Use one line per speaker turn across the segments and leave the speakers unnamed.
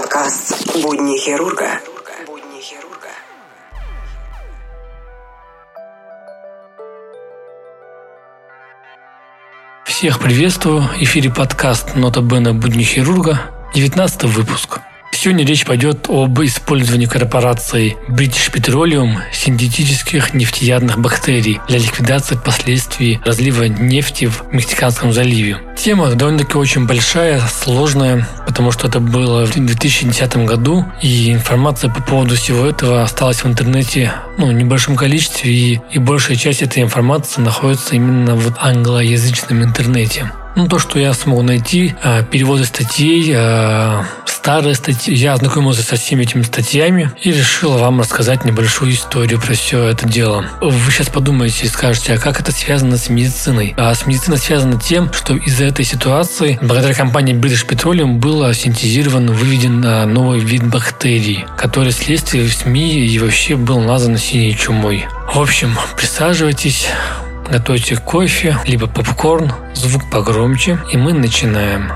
Подкаст «Будни хирурга».
Всех приветствую. В эфире подкаст «Нота Бена Будни хирурга». 19 выпуск. Сегодня речь пойдет об использовании корпорацией British Petroleum синтетических нефтеядных бактерий для ликвидации последствий разлива нефти в Мексиканском заливе. Тема довольно-таки очень большая, сложная, потому что это было в 2010 году, и информация по поводу всего этого осталась в интернете ну, в небольшом количестве, и, и большая часть этой информации находится именно в англоязычном интернете. Ну, то, что я смог найти, э, переводы статей, э, старые статьи. Я ознакомился со всеми этими статьями и решил вам рассказать небольшую историю про все это дело. Вы сейчас подумаете и скажете, а как это связано с медициной? А с медициной связано тем, что из-за этой ситуации, благодаря компании British Petroleum, был синтезирован, выведен э, новый вид бактерий, который вследствие в СМИ и вообще был назван синей чумой. В общем, присаживайтесь, Готовьте кофе, либо попкорн, звук погромче, и мы начинаем.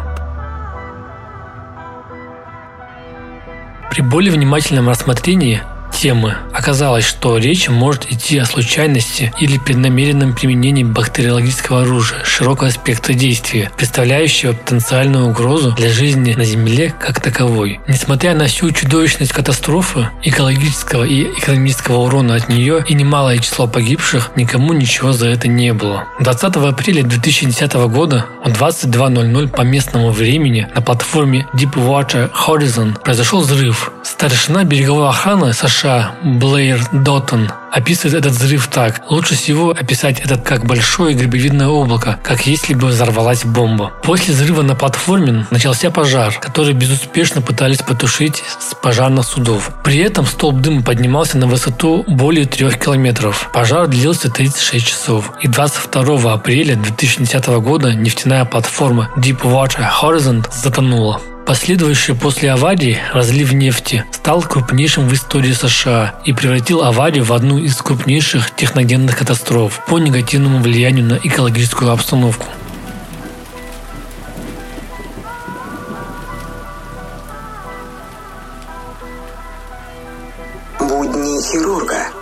При более внимательном рассмотрении темы оказалось, что речь может идти о случайности или преднамеренном применении бактериологического оружия широкого спектра действия, представляющего потенциальную угрозу для жизни на Земле как таковой. Несмотря на всю чудовищность катастрофы, экологического и экономического урона от нее и немалое число погибших, никому ничего за это не было. 20 апреля 2010 года в 22.00 по местному времени на платформе Deepwater Horizon произошел взрыв. Старшина береговой охраны США США Блэйр Доттон описывает этот взрыв так. Лучше всего описать этот как большое грибовидное облако, как если бы взорвалась бомба. После взрыва на платформе начался пожар, который безуспешно пытались потушить с пожарных судов. При этом столб дыма поднимался на высоту более трех километров. Пожар длился 36 часов. И 22 апреля 2010 года нефтяная платформа Deepwater Horizon затонула. Последовавший после аварии разлив нефти стал крупнейшим в истории США и превратил аварию в одну из крупнейших техногенных катастроф по негативному влиянию на экологическую обстановку.
Будни хирурга.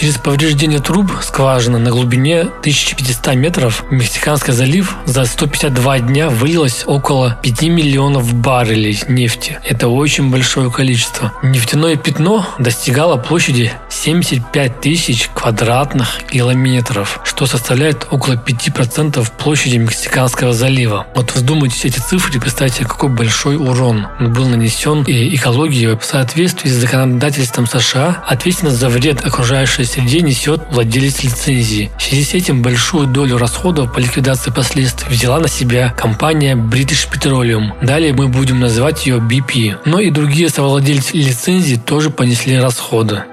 Через повреждение труб скважины на глубине 1500 метров в Мексиканский залив за 152 дня вылилось около 5 миллионов баррелей нефти. Это очень большое количество. Нефтяное пятно достигало площади 75 тысяч квадратных километров, что составляет около 5% площади Мексиканского залива. Вот вздумайтесь эти цифры, представьте, какой большой урон был нанесен и экологии в соответствии с законодательством США. Ответственность за вред окружающей среде несет владелец лицензии. В связи с этим большую долю расходов по ликвидации последствий взяла на себя компания British Petroleum. Далее мы будем называть ее BP. Но и другие совладельцы лицензии тоже понесли расходы.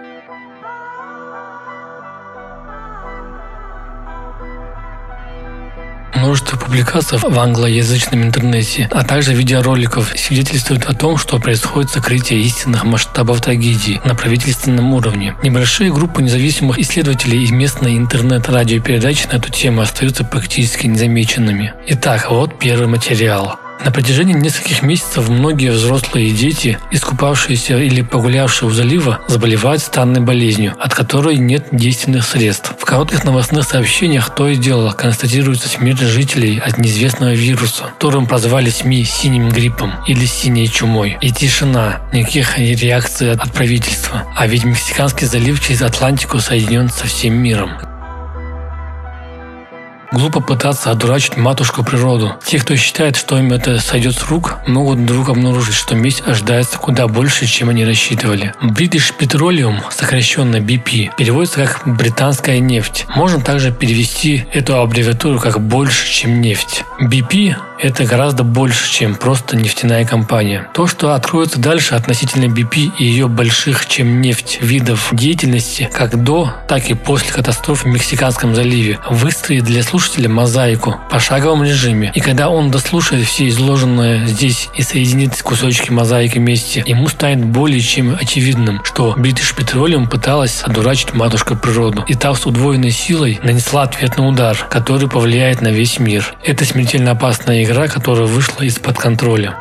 Публикаций в англоязычном интернете, а также видеороликов свидетельствуют о том, что происходит сокрытие истинных масштабов трагедии на правительственном уровне. Небольшие группы независимых исследователей и местные интернет-радиопередачи на эту тему остаются практически незамеченными. Итак, вот первый материал. На протяжении нескольких месяцев многие взрослые дети, искупавшиеся или погулявшие у залива, заболевают странной болезнью, от которой нет действенных средств. В коротких новостных сообщениях то и дело констатируется смерть жителей от неизвестного вируса, которым прозвали СМИ синим гриппом или синей чумой. И тишина, никаких реакций от правительства. А ведь Мексиканский залив через Атлантику соединен со всем миром. Глупо пытаться одурачить матушку природу. Те, кто считает, что им это сойдет с рук, могут вдруг обнаружить, что месть ожидается куда больше, чем они рассчитывали. British Petroleum, сокращенно BP, переводится как «британская нефть». Можно также перевести эту аббревиатуру как «больше, чем нефть». BP Это гораздо больше, чем просто нефтяная компания. То, что откроется дальше относительно BP и ее больших, чем нефть, видов деятельности, как до, так и после катастрофы в Мексиканском заливе, выстроит для слушателя мозаику в пошаговом режиме. И когда он дослушает все изложенное здесь и соединит кусочки мозаики вместе, ему станет более чем очевидным, что British Petroleum пыталась одурачить матушку природу. И та с удвоенной силой нанесла ответный удар, который повлияет на весь мир. Это смертельно опасная игра, которая вышла из-под контроля.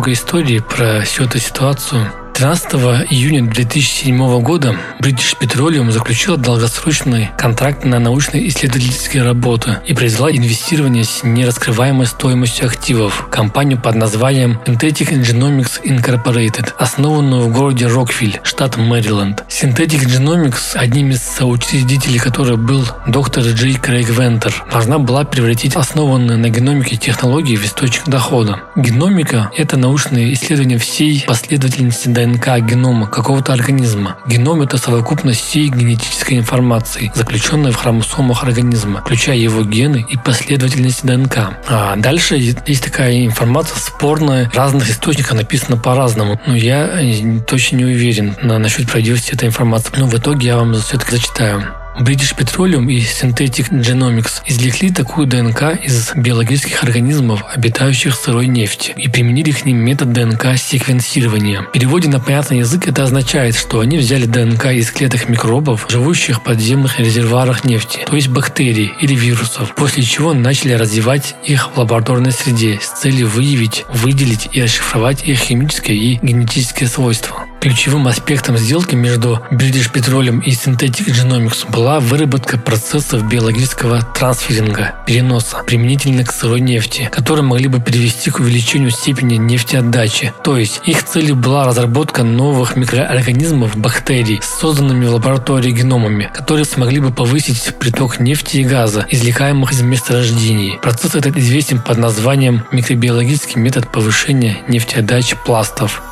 Немного истории про всю эту ситуацию. 13 июня 2007 года British Petroleum заключила долгосрочный контракт на научно-исследовательские работы и произвела инвестирование с нераскрываемой стоимостью активов в компанию под названием Synthetic Genomics Incorporated, основанную в городе Роквилл, штат Мэриленд. Synthetic Genomics, одним из соучредителей которой был доктор Джей Крейг Вентер, должна была превратить основанные на геномике технологии в источник дохода. Геномика – это научные исследования всей последовательности ДНК ДНК генома какого-то организма. Геном – это совокупность всей генетической информации, заключенной в хромосомах организма, включая его гены и последовательность ДНК. А дальше есть такая информация спорная, в разных источниках написано по-разному. Но я точно не уверен насчет правдивости этой информации. Но в итоге я вам все-таки зачитаю. British Petroleum и Synthetic Genomics извлекли такую ДНК из биологических организмов, обитающих в сырой нефти, и применили к ним метод ДНК-секвенсирования. В переводе на понятный язык это означает, что они взяли ДНК из клеток микробов, живущих в подземных резервуарах нефти, то есть бактерий или вирусов, после чего начали развивать их в лабораторной среде с целью выявить, выделить и расшифровать их химические и генетические свойства. Ключевым аспектом сделки между British Petroleum и Synthetic Genomics была выработка процессов биологического трансферинга, переноса, применительно к сырой нефти, которые могли бы привести к увеличению степени нефтеотдачи. То есть их целью была разработка новых микроорганизмов, бактерий, созданными в лаборатории геномами, которые смогли бы повысить приток нефти и газа, извлекаемых из месторождений. Процесс этот известен под названием микробиологический метод повышения нефтеотдачи пластов.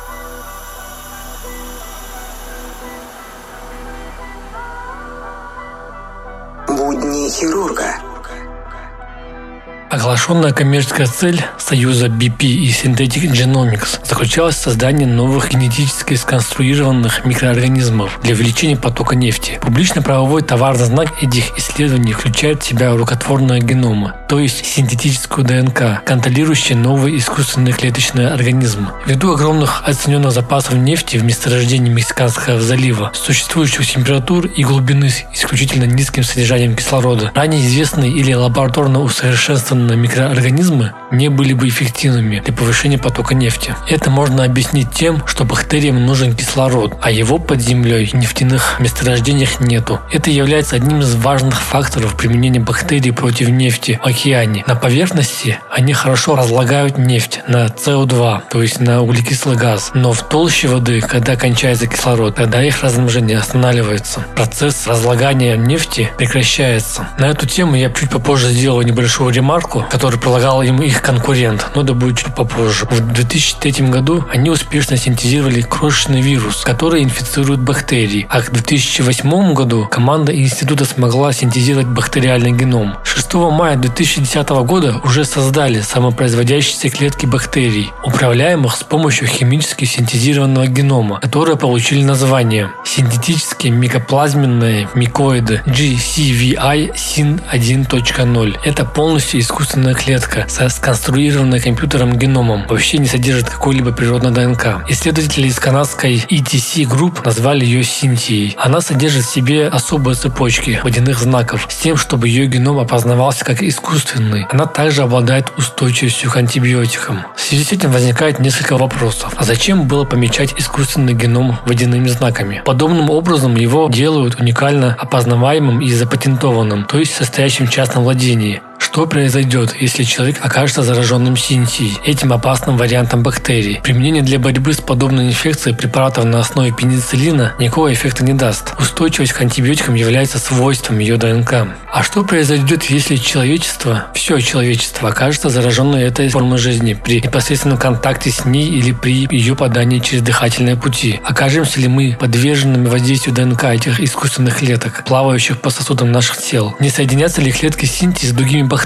Оглашенная коммерческая цель союза BP и Synthetic Genomics заключалась в создании новых генетически сконструированных микроорганизмов для увеличения потока нефти. Публично-правовой товарный знак этих исследований включает в себя рукотворные геномы, то есть синтетическую ДНК, контролирующие новые искусственные клеточные организмы. Ввиду огромных оцененных запасов нефти в месторождении Мексиканского залива, существующих температур и глубины с исключительно низким содержанием кислорода, ранее известные или лабораторно усовершенствованные созданные микроорганизмы не были бы эффективными для повышения потока нефти. Это можно объяснить тем, что бактериям нужен кислород, а его под землей в нефтяных месторождениях нету. Это является одним из важных факторов применения бактерий против нефти в океане. На поверхности они хорошо разлагают нефть на СО2, то есть на углекислый газ. Но в толще воды, когда кончается кислород, тогда их размножение останавливается. Процесс разлагания нефти прекращается. На эту тему я чуть попозже сделаю небольшую ремарку, ставку, которую прилагал им их конкурент, но это будет чуть попозже. В 2003 году они успешно синтезировали крошечный вирус, который инфицирует бактерии, а к 2008 году команда института смогла синтезировать бактериальный геном. 6 мая 2010 года уже создали самопроизводящиеся клетки бактерий, управляемых с помощью химически синтезированного генома, которые получили название синтетические микоплазменные микоиды GCVI SYN 1.0. Это полностью искусственная клетка со сконструированной компьютером геномом вообще не содержит какой-либо природной ДНК. Исследователи из канадской ETC Group назвали ее синтией. Она содержит в себе особые цепочки водяных знаков с тем, чтобы ее геном опознавался как искусственный. Она также обладает устойчивостью к антибиотикам. В связи с этим возникает несколько вопросов. А зачем было помечать искусственный геном водяными знаками? Подобным образом его делают уникально опознаваемым и запатентованным, то есть состоящим в частном владении. Что произойдет, если человек окажется зараженным синтией, этим опасным вариантом бактерий? Применение для борьбы с подобной инфекцией препаратов на основе пенициллина никакого эффекта не даст. Устойчивость к антибиотикам является свойством ее ДНК. А что произойдет, если человечество, все человечество, окажется зараженной этой формой жизни при непосредственном контакте с ней или при ее подании через дыхательные пути? Окажемся ли мы подверженными воздействию ДНК этих искусственных клеток, плавающих по сосудам наших тел? Не соединятся ли клетки синтез с другими бактериями,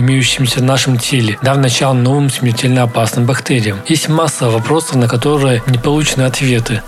имеющимися в нашем теле, дав начало новым смертельно опасным бактериям. Есть масса вопросов, на которые не получены ответы.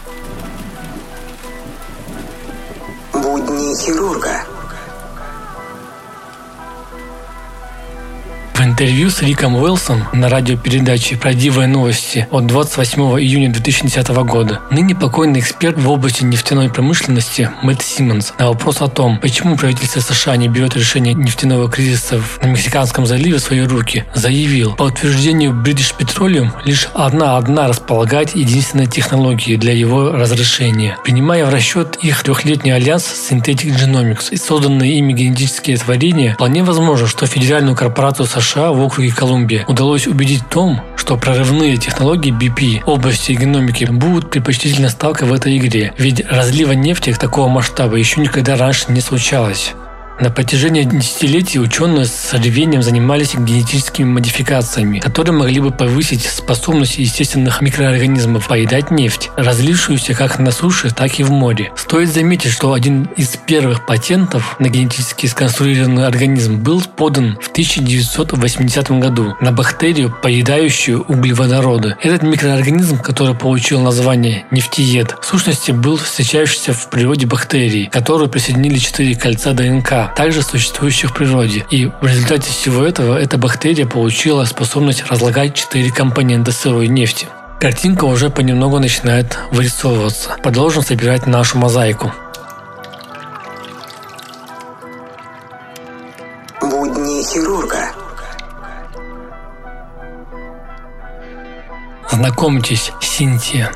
Интервью с Риком Уэлсом на радиопередаче «Правдивые новости» от 28 июня 2010 года ныне покойный эксперт в области нефтяной промышленности Мэтт Симмонс на вопрос о том, почему правительство США не берет решение нефтяного кризиса на Мексиканском заливе в свои руки, заявил, по утверждению British Petroleum, лишь одна одна располагает единственной технологией для его разрешения. Принимая в расчет их трехлетний альянс Synthetic Genomics и созданные ими генетические творения, вполне возможно, что Федеральную корпорацию США В округе Колумбия удалось убедить в том, что прорывные технологии BP в области геномики будут предпочтительно ставкой в этой игре, ведь разлива нефти такого масштаба еще никогда раньше не случалось. На протяжении десятилетий ученые с рвением занимались генетическими модификациями, которые могли бы повысить способность естественных микроорганизмов поедать нефть, разлившуюся как на суше, так и в море. Стоит заметить, что один из первых патентов на генетически сконструированный организм был подан в 1980 году на бактерию, поедающую углеводороды. Этот микроорганизм, который получил название нефтиед, в сущности был встречающийся в природе бактерий, которые присоединили четыре кольца ДНК также существующих в природе. И в результате всего этого эта бактерия получила способность разлагать четыре компонента сырой нефти. Картинка уже понемногу начинает вырисовываться. Продолжим собирать нашу мозаику.
Будни хирурга.
Знакомьтесь, Синтия.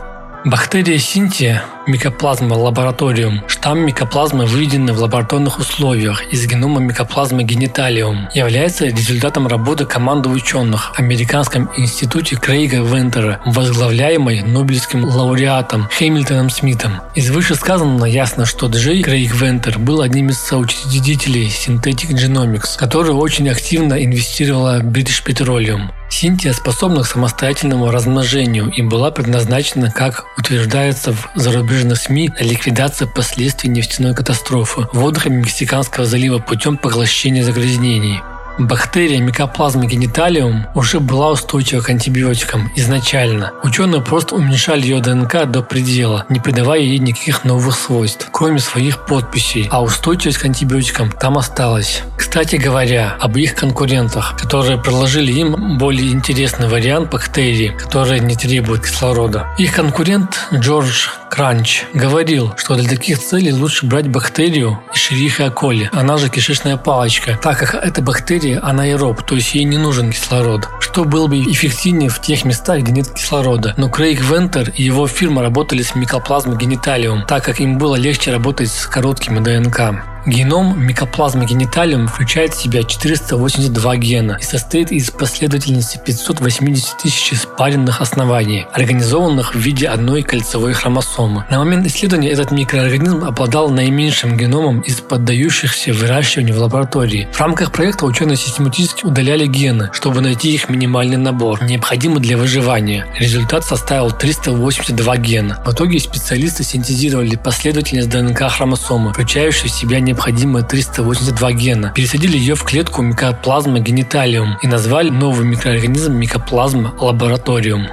Бактерия Синтия Микоплазма лабораториум. Штамм микоплазмы, выведенный в лабораторных условиях из генома микоплазмы гениталиум, является результатом работы команды ученых в Американском институте Крейга Вентера, возглавляемой Нобелевским лауреатом Хэмилтоном Смитом. Из вышесказанного ясно, что Джей Крейг Вентер был одним из соучредителей Synthetic Genomics, который очень активно инвестировала British Petroleum. Синтия способна к самостоятельному размножению и была предназначена, как утверждается в зарубежных СМИ о ликвидации последствий нефтяной катастрофы в водах Мексиканского залива путем поглощения загрязнений. Бактерия микоплазмы гениталиум уже была устойчива к антибиотикам изначально. Ученые просто уменьшали ее ДНК до предела, не придавая ей никаких новых свойств, кроме своих подписей, а устойчивость к антибиотикам там осталась. Кстати говоря, об их конкурентах, которые предложили им более интересный вариант бактерий, которые не требуют кислорода. Их конкурент Джордж Кранч говорил, что для таких целей лучше брать бактерию Escherichia coli, она же кишечная палочка, так как эта бактерия анаэроб, то есть ей не нужен кислород, что было бы эффективнее в тех местах, где нет кислорода. Но Крейг Вентер и его фирма работали с микоплазмой гениталиум, так как им было легче работать с короткими ДНК. Геном микоплазмы гениталиум включает в себя 482 гена и состоит из последовательности 580 тысяч спаренных оснований, организованных в виде одной кольцевой хромосомы. На момент исследования этот микроорганизм обладал наименьшим геномом из поддающихся выращиванию в лаборатории. В рамках проекта ученые систематически удаляли гены, чтобы найти их минимальный набор, необходимый для выживания. Результат составил 382 гена. В итоге специалисты синтезировали последовательность ДНК хромосомы, включающую в себя не необходимые 382 гена. Пересадили ее в клетку микоплазма гениталиум и назвали новый микроорганизм микоплазма лабораториум.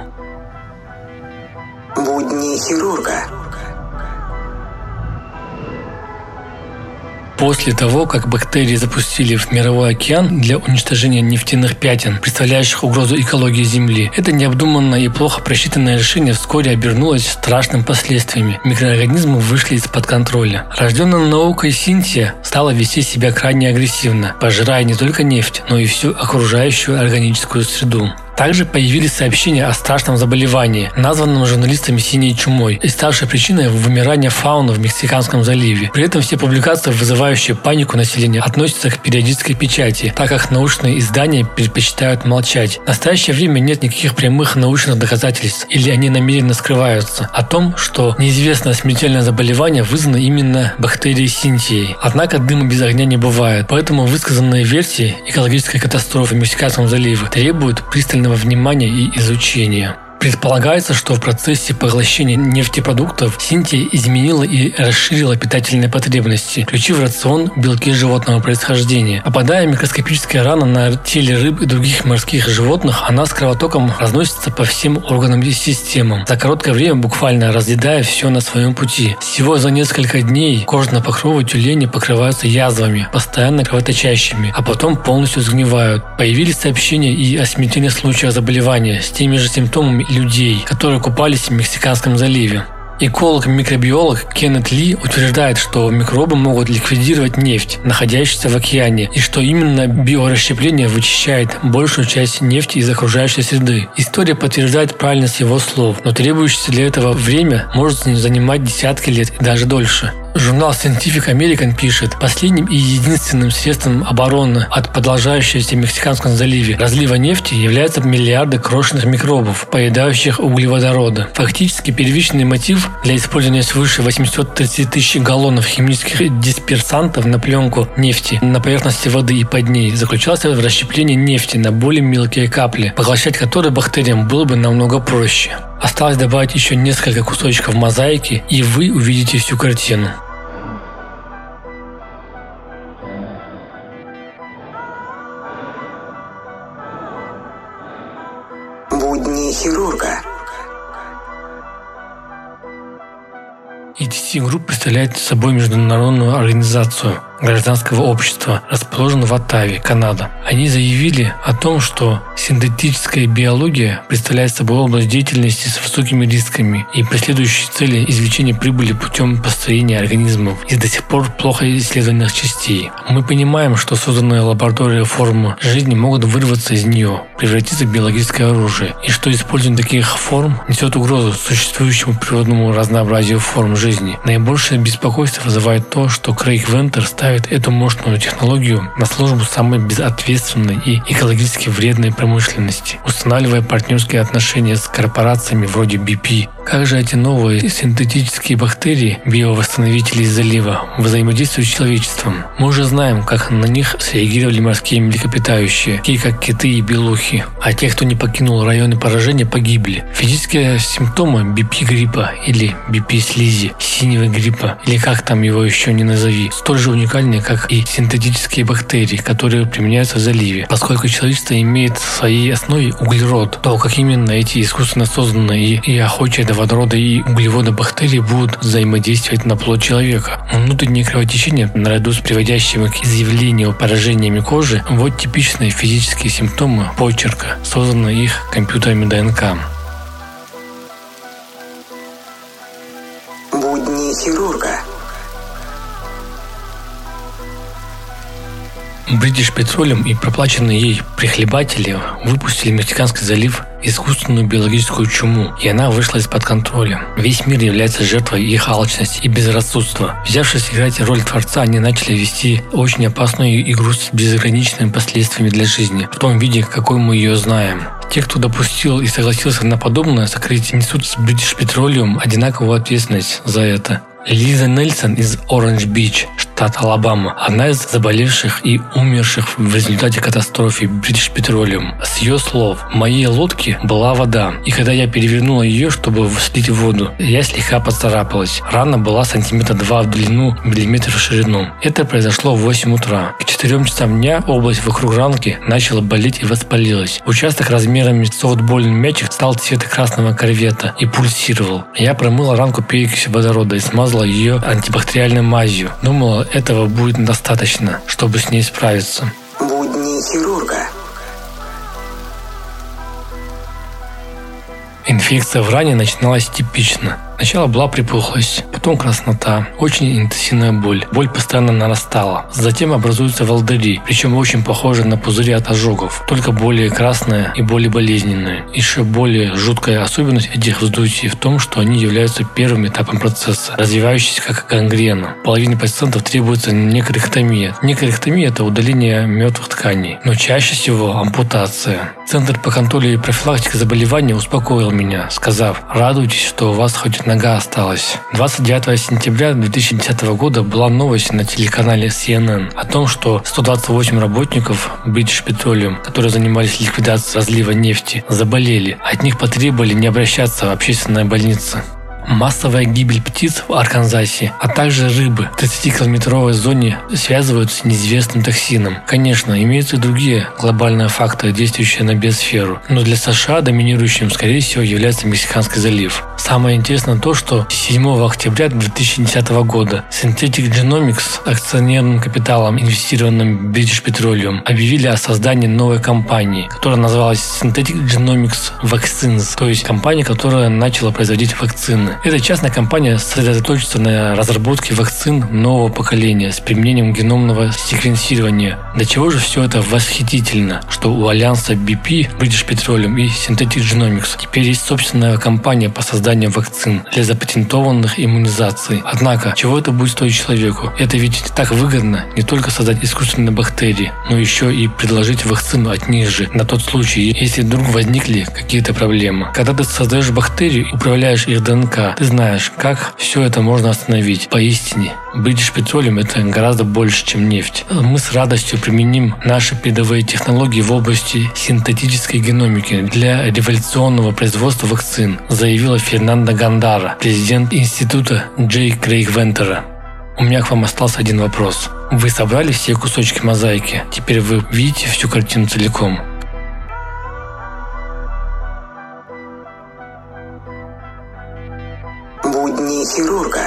Будни хирурга.
После того, как бактерии запустили в мировой океан для уничтожения нефтяных пятен, представляющих угрозу экологии Земли, это необдуманное и плохо просчитанное решение вскоре обернулось страшными последствиями. Микроорганизмы вышли из-под контроля. Рожденная наукой Синтия стала вести себя крайне агрессивно, пожирая не только нефть, но и всю окружающую органическую среду. Также появились сообщения о страшном заболевании, названном журналистами синей чумой и ставшей причиной вымирания фауны в Мексиканском заливе. При этом все публикации, вызывающие панику населения, относятся к периодической печати, так как научные издания предпочитают молчать. В настоящее время нет никаких прямых научных доказательств, или они намеренно скрываются, о том, что неизвестное смертельное заболевание вызвано именно бактерией синтией. Однако дыма без огня не бывает, поэтому высказанные версии экологической катастрофы в Мексиканском заливе требуют пристального внимания и изучения. Предполагается, что в процессе поглощения нефтепродуктов Синтия изменила и расширила питательные потребности, включив в рацион белки животного происхождения. Попадая микроскопическая рана на теле рыб и других морских животных, она с кровотоком разносится по всем органам и системам, за короткое время буквально разъедая все на своем пути. Всего за несколько дней кожные покровы тюлени покрываются язвами, постоянно кровоточащими, а потом полностью сгнивают. Появились сообщения и о смертельных случаях заболевания с теми же симптомами людей, которые купались в Мексиканском заливе. Эколог-микробиолог Кеннет Ли утверждает, что микробы могут ликвидировать нефть, находящуюся в океане, и что именно биорасщепление вычищает большую часть нефти из окружающей среды. История подтверждает правильность его слов, но требующееся для этого время может занимать десятки лет и даже дольше. Журнал Scientific American пишет, последним и единственным средством обороны от продолжающегося Мексиканском заливе разлива нефти являются миллиарды крошечных микробов, поедающих углеводороды. Фактически первичный мотив для использования свыше 830 тысяч галлонов химических дисперсантов на пленку нефти на поверхности воды и под ней заключался в расщеплении нефти на более мелкие капли, поглощать которые бактериям было бы намного проще. Осталось добавить еще несколько кусочков мозаики, и вы увидите всю картину.
Будни хирурга.
ETC Group представляет собой международную организацию – гражданского общества, расположен в Оттаве, Канада. Они заявили о том, что синтетическая биология представляет собой область деятельности с высокими рисками и преследующей цели извлечения прибыли путем построения организмов из до сих пор плохо исследованных частей. Мы понимаем, что созданные лаборатории формы жизни могут вырваться из нее, превратиться в биологическое оружие, и что использование таких форм несет угрозу существующему природному разнообразию форм жизни. Наибольшее беспокойство вызывает то, что Крейг Вентер ставит ставит эту мощную технологию на службу самой безответственной и экологически вредной промышленности, устанавливая партнерские отношения с корпорациями вроде BP. Как же эти новые синтетические бактерии, биовосстановители из залива, взаимодействуют с человечеством? Мы уже знаем, как на них среагировали морские млекопитающие, такие как киты и белухи. А те, кто не покинул районы поражения, погибли. Физические симптомы BP-гриппа или BP-слизи, синего гриппа, или как там его еще не назови, столь же уникальны уникальны, как и синтетические бактерии, которые применяются в заливе. Поскольку человечество имеет в своей основе углерод, то как именно эти искусственно созданные и, и охочие до водорода и углевода бактерии будут взаимодействовать на плод человека. Внутренние кровотечения, наряду с приводящими к изъявлению поражениями кожи, вот типичные физические симптомы почерка, созданные их компьютерами ДНК.
Будни хирурга.
British Petroleum и проплаченные ей прихлебатели выпустили Мексиканский залив искусственную биологическую чуму, и она вышла из-под контроля. Весь мир является жертвой их алчности и безрассудства. Взявшись играть роль Творца, они начали вести очень опасную игру с безграничными последствиями для жизни, в том виде, какой мы ее знаем. Те, кто допустил и согласился на подобное сокрытие, несут с British Petroleum одинаковую ответственность за это. Лиза Нельсон из Оранж-Бич, штат Алабама, одна из заболевших и умерших в результате катастрофы British Petroleum. С ее слов, в моей лодке была вода, и когда я перевернула ее, чтобы слить воду, я слегка поцарапалась. Рана была сантиметра два в длину, миллиметр в ширину. Это произошло в 8 утра. К 4 часам дня область вокруг ранки начала болеть и воспалилась. Участок размерами с софтбольный мячик стал цвета красного корвета и пульсировал. Я промыла ранку перекисью водорода и смазала ее антибактериальной мазью. Думала, этого будет достаточно, чтобы с ней справиться.
Будни хирурга.
Инфекция в ране начиналась типично. Сначала была припухлость, потом краснота, очень интенсивная боль. Боль постоянно нарастала. Затем образуются волдыри, причем очень похожие на пузыри от ожогов, только более красные и более болезненные. Еще более жуткая особенность этих вздутий в том, что они являются первым этапом процесса, развивающийся как гангрена. Половине пациентов требуется некорректомия. Некорректомия – это удаление мертвых тканей, но чаще всего ампутация. Центр по контролю и профилактике заболеваний успокоил меня, сказав, радуйтесь, что у вас хоть нога осталась. 29 сентября 2010 года была новость на телеканале CNN о том, что 128 работников British Petroleum, которые занимались ликвидацией разлива нефти, заболели. От них потребовали не обращаться в общественные больницы массовая гибель птиц в Арканзасе, а также рыбы в 30-километровой зоне связывают с неизвестным токсином. Конечно, имеются и другие глобальные факторы, действующие на биосферу, но для США доминирующим, скорее всего, является Мексиканский залив. Самое интересное то, что 7 октября 2010 года Synthetic Genomics акционерным капиталом, инвестированным British Petroleum, объявили о создании новой компании, которая называлась Synthetic Genomics Vaccines, то есть компания, которая начала производить вакцины. Эта частная компания сосредоточится на разработке вакцин нового поколения с применением геномного секвенсирования. До чего же все это восхитительно, что у альянса BP, British Petroleum и Synthetic Genomics теперь есть собственная компания по созданию создания вакцин для запатентованных иммунизаций. Однако, чего это будет стоить человеку? Это ведь так выгодно не только создать искусственные бактерии, но еще и предложить вакцину от них же на тот случай, если вдруг возникли какие-то проблемы. Когда ты создаешь бактерии, управляешь их ДНК, ты знаешь, как все это можно остановить. Поистине, British Petroleum это гораздо больше, чем нефть. Мы с радостью применим наши передовые технологии в области синтетической геномики для революционного производства вакцин, заявила Фернандо Фернандо Гандара, президент института Джей Крейг Вентера. У меня к вам остался один вопрос. Вы собрали все кусочки мозаики, теперь вы видите всю картину целиком.
Будни хирурга.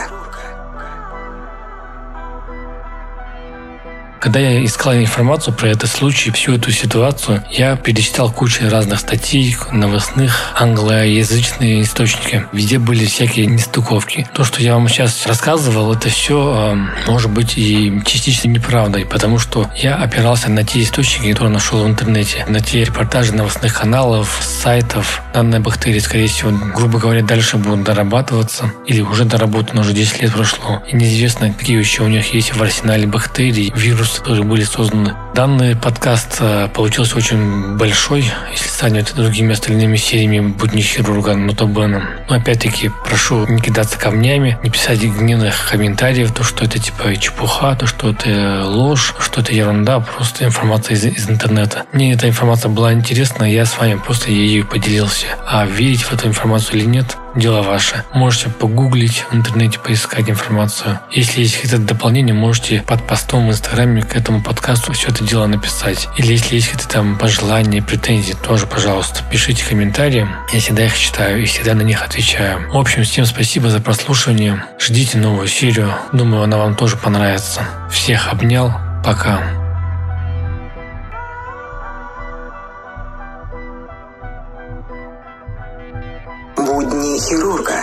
Когда я искал информацию про этот случай, всю эту ситуацию, я перечитал кучу разных статей, новостных, англоязычные источники. Везде были всякие нестыковки. То, что я вам сейчас рассказывал, это все э, может быть и частично неправдой, потому что я опирался на те источники, которые нашел в интернете, на те репортажи новостных каналов, сайтов. Данные бактерии, скорее всего, грубо говоря, дальше будут дорабатываться или уже доработаны, уже 10 лет прошло. И неизвестно, какие еще у них есть в арсенале бактерий, вирус которые были созданы. Данный подкаст э, получился очень большой, если сравнивать с другими остальными сериями «Будни хирурга» Нота Бена. Но опять-таки прошу не кидаться камнями, не писать гневных комментариев, то, что это типа чепуха, то, что это ложь, что это ерунда, просто информация из, из интернета. Мне эта информация была интересна, я с вами просто ею поделился. А верить в эту информацию или нет, дело ваше. Можете погуглить в интернете, поискать информацию. Если есть какие-то дополнения, можете под постом в Инстаграме к этому подкасту все это дело написать. Или если есть какие-то там пожелания, претензии, тоже, пожалуйста, пишите комментарии. Я всегда их читаю и всегда на них отвечаю. В общем, всем спасибо за прослушивание. Ждите новую серию. Думаю, она вам тоже понравится. Всех обнял. Пока.
bihishurwa